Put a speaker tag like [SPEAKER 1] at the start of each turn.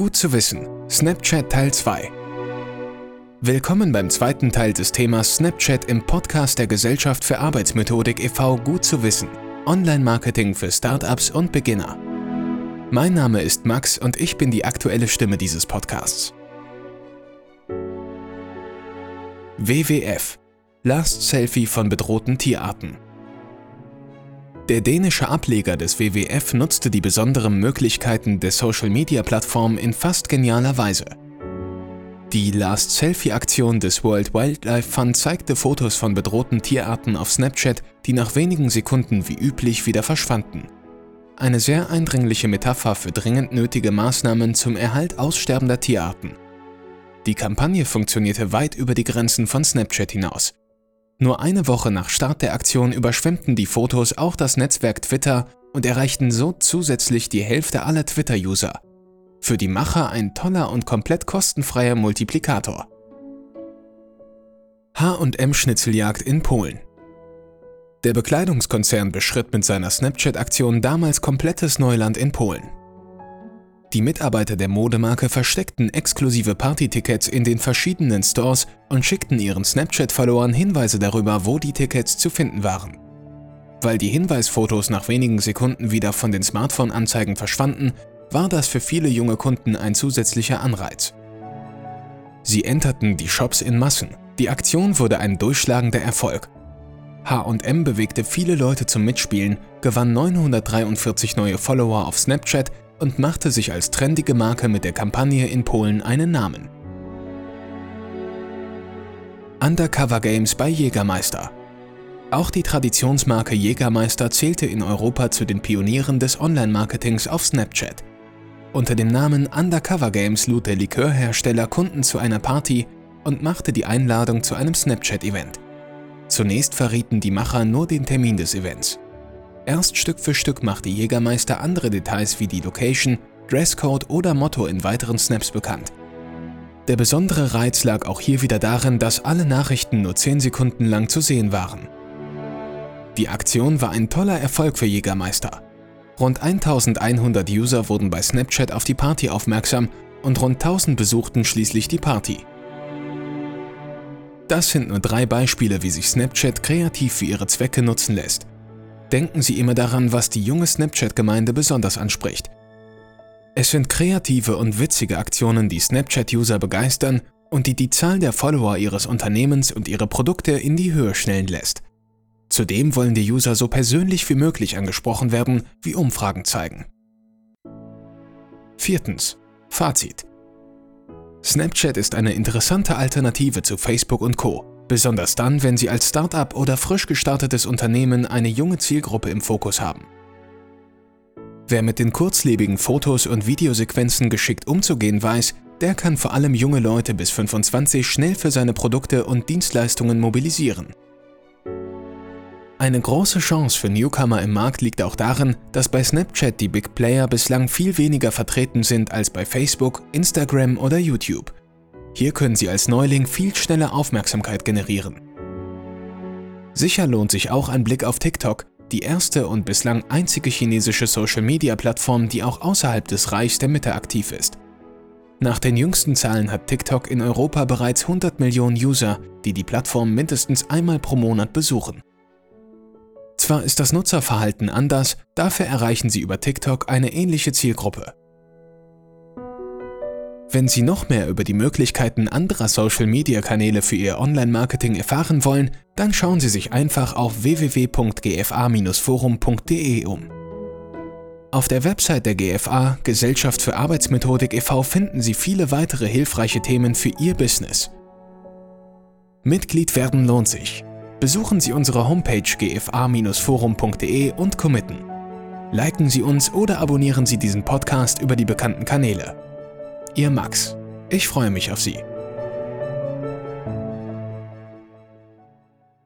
[SPEAKER 1] Gut zu wissen. Snapchat Teil 2. Willkommen beim zweiten Teil des Themas Snapchat im Podcast der Gesellschaft für Arbeitsmethodik e.V. Gut zu wissen. Online-Marketing für Startups und Beginner. Mein Name ist Max und ich bin die aktuelle Stimme dieses Podcasts. WWF Last Selfie von bedrohten Tierarten. Der dänische Ableger des WWF nutzte die besonderen Möglichkeiten der Social-Media-Plattform in fast genialer Weise. Die Last Selfie-Aktion des World Wildlife Fund zeigte Fotos von bedrohten Tierarten auf Snapchat, die nach wenigen Sekunden wie üblich wieder verschwanden. Eine sehr eindringliche Metapher für dringend nötige Maßnahmen zum Erhalt aussterbender Tierarten. Die Kampagne funktionierte weit über die Grenzen von Snapchat hinaus. Nur eine Woche nach Start der Aktion überschwemmten die Fotos auch das Netzwerk Twitter und erreichten so zusätzlich die Hälfte aller Twitter-User. Für die Macher ein toller und komplett kostenfreier Multiplikator. H&M Schnitzeljagd in Polen. Der Bekleidungskonzern beschritt mit seiner Snapchat-Aktion damals komplettes Neuland in Polen. Die Mitarbeiter der Modemarke versteckten exklusive Partytickets in den verschiedenen Stores und schickten ihren Snapchat-Followern Hinweise darüber, wo die Tickets zu finden waren. Weil die Hinweisfotos nach wenigen Sekunden wieder von den Smartphone-Anzeigen verschwanden, war das für viele junge Kunden ein zusätzlicher Anreiz. Sie enterten die Shops in Massen. Die Aktion wurde ein durchschlagender Erfolg. H&M bewegte viele Leute zum Mitspielen, gewann 943 neue Follower auf Snapchat und machte sich als trendige Marke mit der Kampagne in Polen einen Namen. Undercover Games bei Jägermeister Auch die Traditionsmarke Jägermeister zählte in Europa zu den Pionieren des Online-Marketings auf Snapchat. Unter dem Namen Undercover Games lud der Likörhersteller Kunden zu einer Party und machte die Einladung zu einem Snapchat-Event. Zunächst verrieten die Macher nur den Termin des Events. Erst Stück für Stück machte Jägermeister andere Details wie die Location, Dresscode oder Motto in weiteren Snaps bekannt. Der besondere Reiz lag auch hier wieder darin, dass alle Nachrichten nur 10 Sekunden lang zu sehen waren. Die Aktion war ein toller Erfolg für Jägermeister. Rund 1100 User wurden bei Snapchat auf die Party aufmerksam und rund 1000 besuchten schließlich die Party. Das sind nur drei Beispiele, wie sich Snapchat kreativ für ihre Zwecke nutzen lässt. Denken Sie immer daran, was die junge Snapchat-Gemeinde besonders anspricht. Es sind kreative und witzige Aktionen, die Snapchat-User begeistern und die die Zahl der Follower Ihres Unternehmens und Ihre Produkte in die Höhe schnellen lässt. Zudem wollen die User so persönlich wie möglich angesprochen werden, wie Umfragen zeigen. Viertens. Fazit. Snapchat ist eine interessante Alternative zu Facebook und Co. Besonders dann, wenn Sie als Startup oder frisch gestartetes Unternehmen eine junge Zielgruppe im Fokus haben. Wer mit den kurzlebigen Fotos und Videosequenzen geschickt umzugehen weiß, der kann vor allem junge Leute bis 25 schnell für seine Produkte und Dienstleistungen mobilisieren. Eine große Chance für Newcomer im Markt liegt auch darin, dass bei Snapchat die Big Player bislang viel weniger vertreten sind als bei Facebook, Instagram oder YouTube. Hier können Sie als Neuling viel schneller Aufmerksamkeit generieren. Sicher lohnt sich auch ein Blick auf TikTok, die erste und bislang einzige chinesische Social-Media-Plattform, die auch außerhalb des Reichs der Mitte aktiv ist. Nach den jüngsten Zahlen hat TikTok in Europa bereits 100 Millionen User, die die Plattform mindestens einmal pro Monat besuchen. Zwar ist das Nutzerverhalten anders, dafür erreichen sie über TikTok eine ähnliche Zielgruppe. Wenn Sie noch mehr über die Möglichkeiten anderer Social-Media-Kanäle für Ihr Online-Marketing erfahren wollen, dann schauen Sie sich einfach auf www.gfa-forum.de um. Auf der Website der GFA, Gesellschaft für Arbeitsmethodik e.V., finden Sie viele weitere hilfreiche Themen für Ihr Business. Mitglied werden lohnt sich. Besuchen Sie unsere Homepage gfa-forum.de und committen. Liken Sie uns oder abonnieren Sie diesen Podcast über die bekannten Kanäle. Ihr Max. Ich freue mich auf Sie.